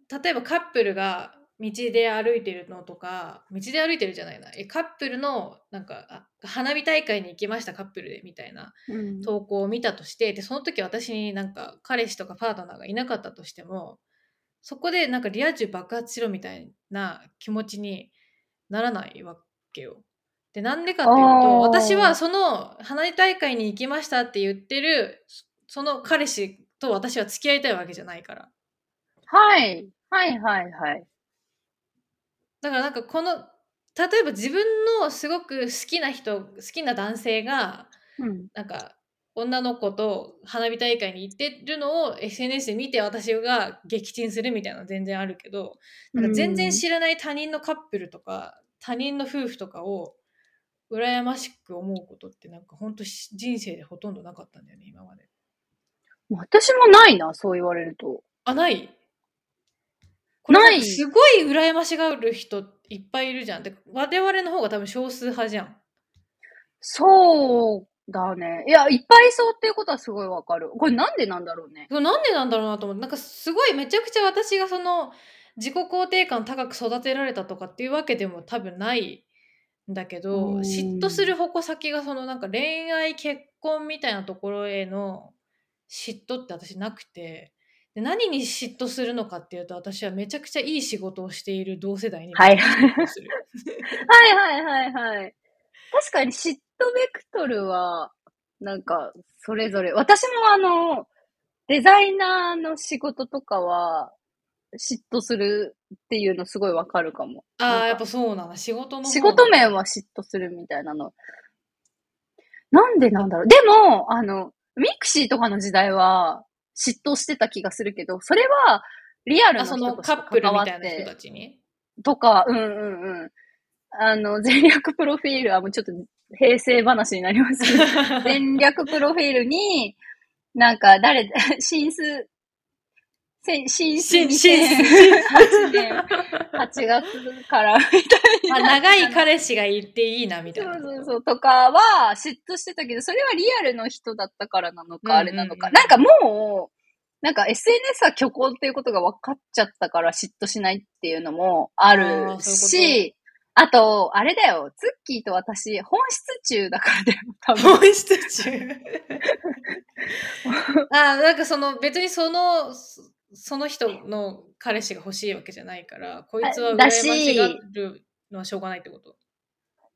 例えばカップルが道で歩いてるのとか道で歩いてるじゃないなえカップルのなんかあ花火大会に行きましたカップルでみたいなうん投稿を見たとしてでその時私になんか彼氏とかパートナーがいなかったとしてもそこでなんかリア充爆発しろみたいな気持ちにならないわけよ。でなんでかっていうと私はその花火大会に行きましたって言ってるその彼氏と私は付き合いたいわけじゃないから。はい。はいはいはい。だからなんかこの例えば自分のすごく好きな人好きな男性がうん。なんか女の子と花火大会に行ってるのを SNS で見て私が撃沈するみたいなのは全然あるけどなんか全然知らない他人のカップルとか他人の夫婦とかを羨ましく思うことってなんか本当人生でほとんどなかったんだよね今まで。私もないな、そう言われると。あない？これないすごい羨ましがる人いっぱいいるじゃん。で我々の方が多分少数派じゃん。そうだね。いや、いっぱいいそうっていうことはすごいわかる。これなんでなんだろうね。なんでなんだろうなと思ってなんかすごいめちゃくちゃ私がその自己肯定感高く育てられたとかっていうわけでも多分ないんだけどうん嫉妬する矛先がそのなんか恋愛結婚みたいなところへの嫉妬って私なくてで何に嫉妬するのかっていうと私はめちゃくちゃいい仕事をしている同世代にはい嫉妬する はいはいはいはい。確かに嫉妬ベクトルは、なんか、それぞれ。私もあの、デザイナーの仕事とかは、嫉妬するっていうのすごいわかるかも。ああやっぱそうなの仕事の方仕事面は嫉妬するみたいなの。なんでなんだろう。でも、あの、ミクシーとかの時代は嫉妬してた気がするけど、それはリアルな人としのカップル関わっみたいな人てたちに？とか、うんうんうん。あの、前略プロフィールはもうちょっと平成話になりますけど、前略プロフィールに、なんか誰、シンス、せ新新新新2008年8月からみたいな。あ長い彼氏がいていいなみたいそうな。そうそう。とかは嫉妬してたけど、それはリアルの人だったからなのか、あれなのか。なんかもう、なんか SNS は虚構っていうことが分かっちゃったから嫉妬しないっていうのもああるし、あと、あれだよ、ツッキーと私、本質中だからだよ、多分。本質中。あなんかその別にそのそその人の彼氏が欲しいわけじゃないからこいつは羨まだししがるのはしょうがないってこと？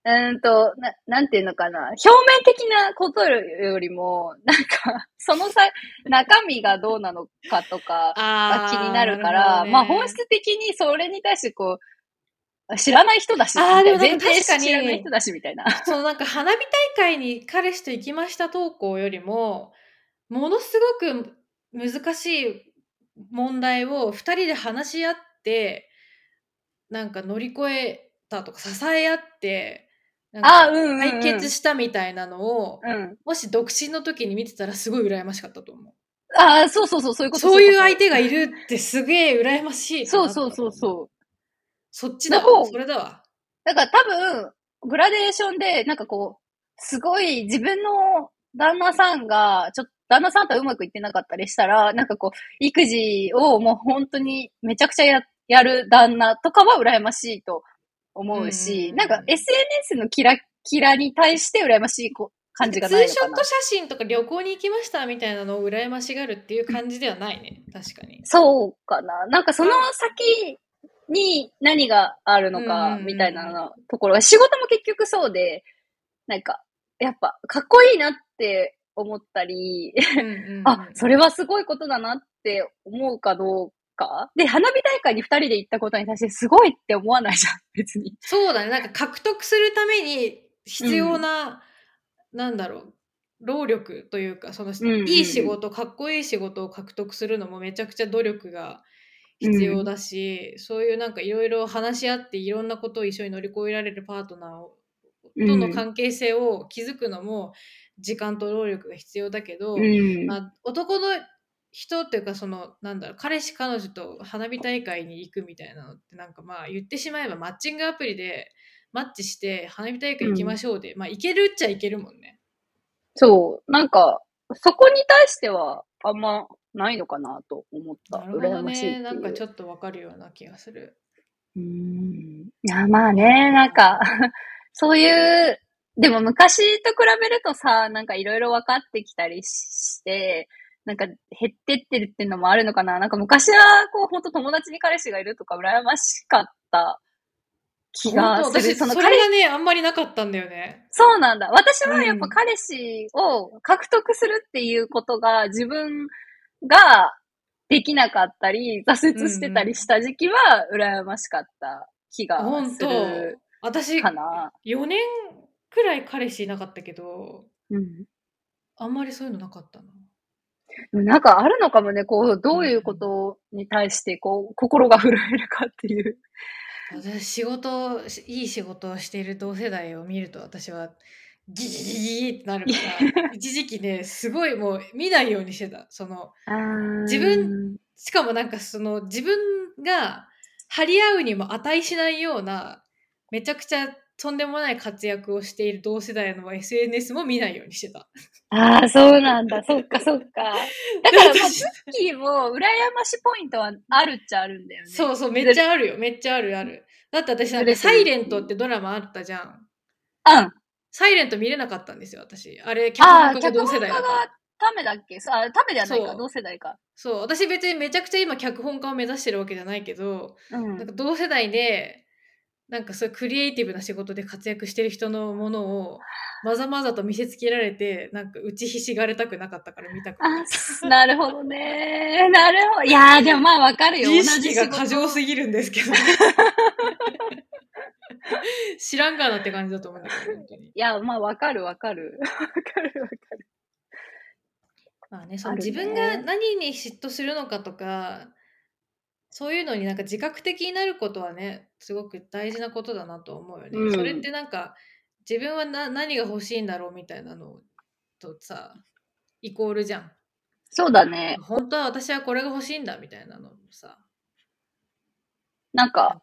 うーんと、な、なんていうのかな。表面的なことよりも、なんか、そのさ、中身がどうなのかとか、があ気になるから、まあ本質的にそれに対してこう、知らない人だし、あーでもなんか前提確かに。知らない人だし、みたいな。そのなんか花火大会に彼氏と行きました投稿よりもものすごく難しい問題を2人で話し合ってなんか乗り越えたとか支え合ってなんか。解決したみたいなのを、うん。もし独身の時に見てたらすごい羨ましかったと思う。ああ、そうそうそう、そういうことそういう相手手がいるってすげえ羨ましいそうそうそうそう。そっちだわ。それだわ。だから多分、グラデーションで、なんかこう、すごい自分の旦那さんが、ちょっと、旦那さんとはうまくいってなかったりしたら、なんかこう、育児をもう本当にめちゃくちゃややる旦那とかは羨ましいと思うし、うんなんか SNS のキラキラに対して羨ましいこ感じがないのかなツーショット。写真とか旅行に行きましたみたいなのを羨ましがるっていう感じではないね。確かに。そうかな。なんかその先に何があるのかうんみたいなのところが、仕事も結局そうで、なんか、やっぱかっこいいなって思ったり、うんうんうんあ、それはすごいことだなって思うかどうか？で、花火大会に二人で行ったことに対してすごいって思わないじゃん、別に。そうだね。なんか獲得するために必要な、なんだろう、労力というか、その、んうんうんいい仕事、かっこいい仕事を獲得するのもめちゃくちゃ努力が必要だし、そういうなんかいろいろ話し合っていろんなことを一緒に乗り越えられるパートナーをとの関係性を築くのも時間と労力が必要だけど、うん。まあ、男の人っていうかそのなんだろう彼氏彼女と花火大会に行くみたいなのってなんかまあ言ってしまえばマッチングアプリでマッチして花火大会行きましょうで、まあ行けるっちゃいけるもんね。そう。なんか、そこに対してはあんまないのかなと思った。なるほど。ね。なんかちょっとわかるような気がする。うーん。いや、まあね、なんか、そういう、でも昔と比べるとさ、なんかいろいろ分かってきたりして、なんか減ってってるっていうのもあるのかな。なんか昔は、こう、本当友達に彼氏がいるとか羨ましかった気が本当する。私その彼がねあんまりなかったんだよね。そうなんだ。私はやっうんぱ彼氏を獲得するっていうことが自分ができなかったり、挫折してたりした時期は羨ましかった気がす本当る私かな。4年くらい彼氏いなかったけどうん。あんまりそういうのなかったな。なんかあるのかもね、こう、どういうことに対して、こう、心が震えるかっていう。私仕事いい仕事をしている同世代を見ると私はギギギギギってなるから一時期ねすごいもう見ないようにしてたその自分、しかもなんかその自分が張り合うにも値しないようなめちゃくちゃとんでもない活躍をしている同世代の SNS も見ないようにしてた。ああ、そうなんだ。そっかそっか。だから、まあ、私ツッキーも羨ましポイントはあるっちゃあるんだよね。そうそうめっちゃあるよめっちゃあるある。だって私なんか「サイレント」ってドラマあったじゃん。うん。サイレント見れなかったんですよ私。あれ脚本家が同世代だから。がためだっけ？あ、ためではないか。同世代か。そう私別にめちゃくちゃ今脚本家を目指してるわけじゃないけど、うんなんか同世代でなんかそういうクリエイティブな仕事で活躍してる人のものをまざまざと見せつけられてなんか打ちひしがれたくなかったから見たくなるほどね。なるほど。いやー、でもまあわかるよ。自意識が過剰すぎるんですけど知らんがなって感じだと思うんだけど本当にいや、まあわかるわかる。わかるわかる。まあねその自分が何に嫉妬するのかとかそういうのになんか自覚的になることはねすごく大事なことだなと思うよね、うんそれってなんか自分はな何が欲しいんだろうみたいなのとさイコールじゃんそうだね。本当は私はこれが欲しいんだみたいなのもさ、なんか。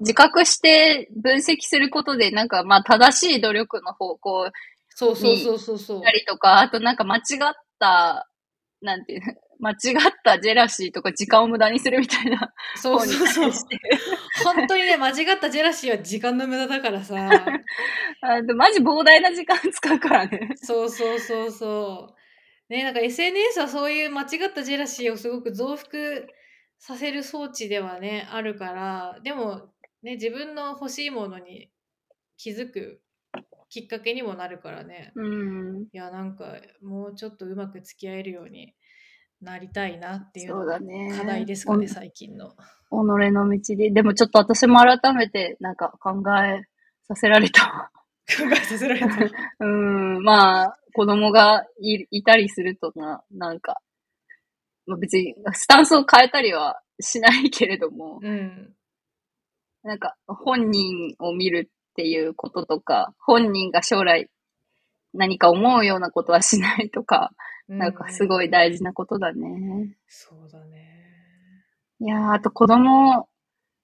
自覚して分析することで、なんか、まあ、正しい努力の方向そうそうそうそうそう。たりとか、あとなんか間違った、なんていうの、間違ったジェラシーとか時間を無駄にするみたいなそうそうそう。本当にね、間違ったジェラシーは時間の無駄だからさ。あでマジ膨大な時間使うからね。そうそうそうそう。ね、なんか SNS はそういう間違ったジェラシーをすごく増幅させる装置ではね、あるから、でもね、自分の欲しいものに気づくきっかけにもなるからね。うん。いや、なんかもうちょっとうまく付き合えるようになりたいなっていうそのがうだね。課題ですかね、最近の。お己の道で。でもちょっと私も改めてなんか考えさせられたわ。考えさせられた。うん、まあ、子供がいいたりするとな、なんか、まあ、別にスタンスを変えたりはしないけれども、うん。なんか本人を見るっていうこととか、本人が将来何か思うようなことはしないとか、なんかすごい大事なことだね。そうだね。いやー、あと子供、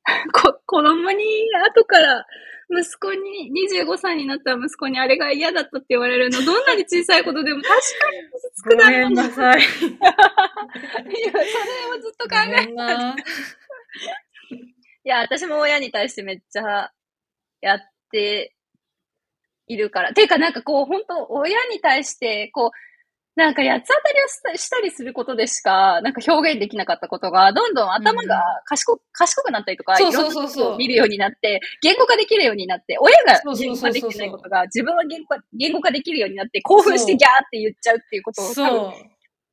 こ子供に後から息子に、25歳になった息子にあれが嫌だったって言われるの、どんなに小さいことでも確かに傷つくだろうな。いや、それさい。をずっと考ごえめんな。いや、私も親に対してめっちゃやっているから。ていうか、なんかこう、本当親に対して、こう、なんか八つ当たりをしたしたりすることでしか、なんか表現できなかったことが、どんどん頭が賢く、賢くなったりとか、そうそうそうそうことを見るようになって、言語化できるようになって、親が言語化できてないことが、自分は言語化言語化できるようになって、興奮してギャーって言っちゃうっていうことを、多分。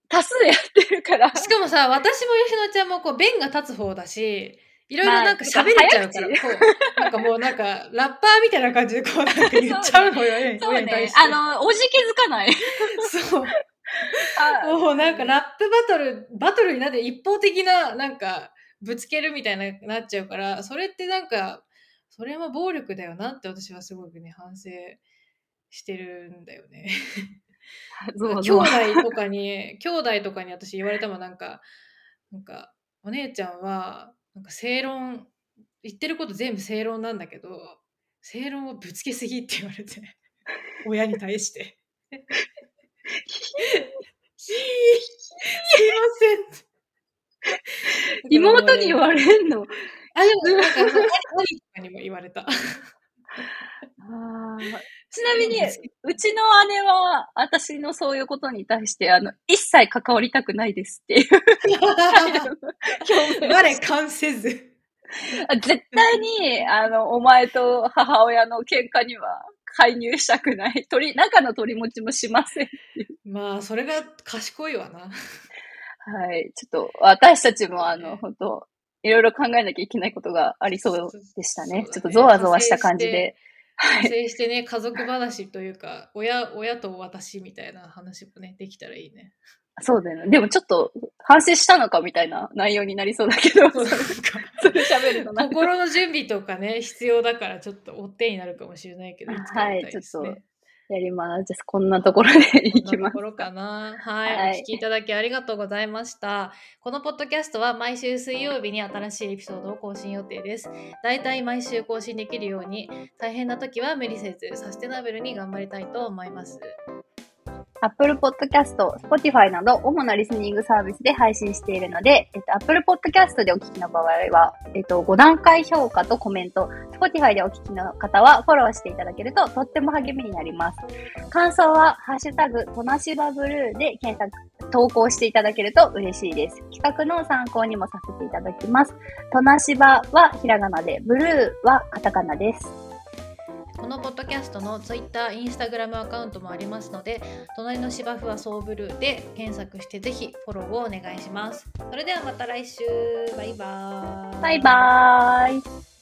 多数やってるから。しかもさ、私も吉野ちゃんもこう、弁が立つ方だし、いろいろなんかまあ喋れちゃうから、早こう、なんかもうなんか、ラッパーみたいな感じでこう、なんか言っちゃうのよ、親 にそうね。あの、おじ気づかない。そう。あもうなんかラップバトル、バトルになって一方的な、なんか、ぶつけるみたいな、なっちゃうから、それってなんか、それも暴力だよなって私はすごくね、反省してるんだよね。兄そうそう。弟とかに、兄弟とかに私言われたもんなんか、なんか、お姉ちゃんは、なんか正論、言ってること全部正論なんだけど、正論をぶつけすぎって言われて、親に対して。すいません。妹に言れわれんの。あ、でも、なんか、兄兄とかにも言われた。ちなみに、うちの姉は、私のそういうことに対して、あの、一切関わりたくないですっていう 我関せず。あ絶対に、あの、お前と母親の喧嘩には介入したくない。取り、中の取り持ちもしません。まあ、それが賢いわな。はい。ちょっと、私たちも、あの、本当いろいろ考えなきゃいけないことがありそうでしたね。ねちょっとゾワゾワした感じで。派生してね、家族話というか、親、親と私みたいな話もね、できたらいいね。そうだよね。でもちょっと、反省したのかみたいな内容になりそうだけど、そ れ喋るの。心の準備とかね、必要だから、ちょっと追ってになるかもしれないけど、はいちょっやります。じゃあ、こんなところでいきますこんなとこ。ろかな。はい、はいお聞きいただきありがとうございました。このポッドキャストは毎週水曜日に新しいエピソードを更新予定です。だいたい毎週更新できるように、大変な時は無理せず、サステナブルに頑張りたいと思います。Apple Podcast、Spotify など主なリスニングサービスで配信しているので、えっと、Apple Podcast でお聞きの場合は、えっと、5段階評価とコメント、Spotify でお聞きの方はフォローしていただけるととっても励みになります。感想は、ハッシュタグ、となしばブルーで検索、投稿していただけると嬉しいです。企画の参考にもさせていただきます。となしばはひらがなで、ブルーはカタカナです。このポッドキャストの Twitter、Instagram アカウントもありますので、隣の芝生はソーブルーで検索してぜひフォローをお願いします。それではまた来週。バイバーイ。バイバーイ。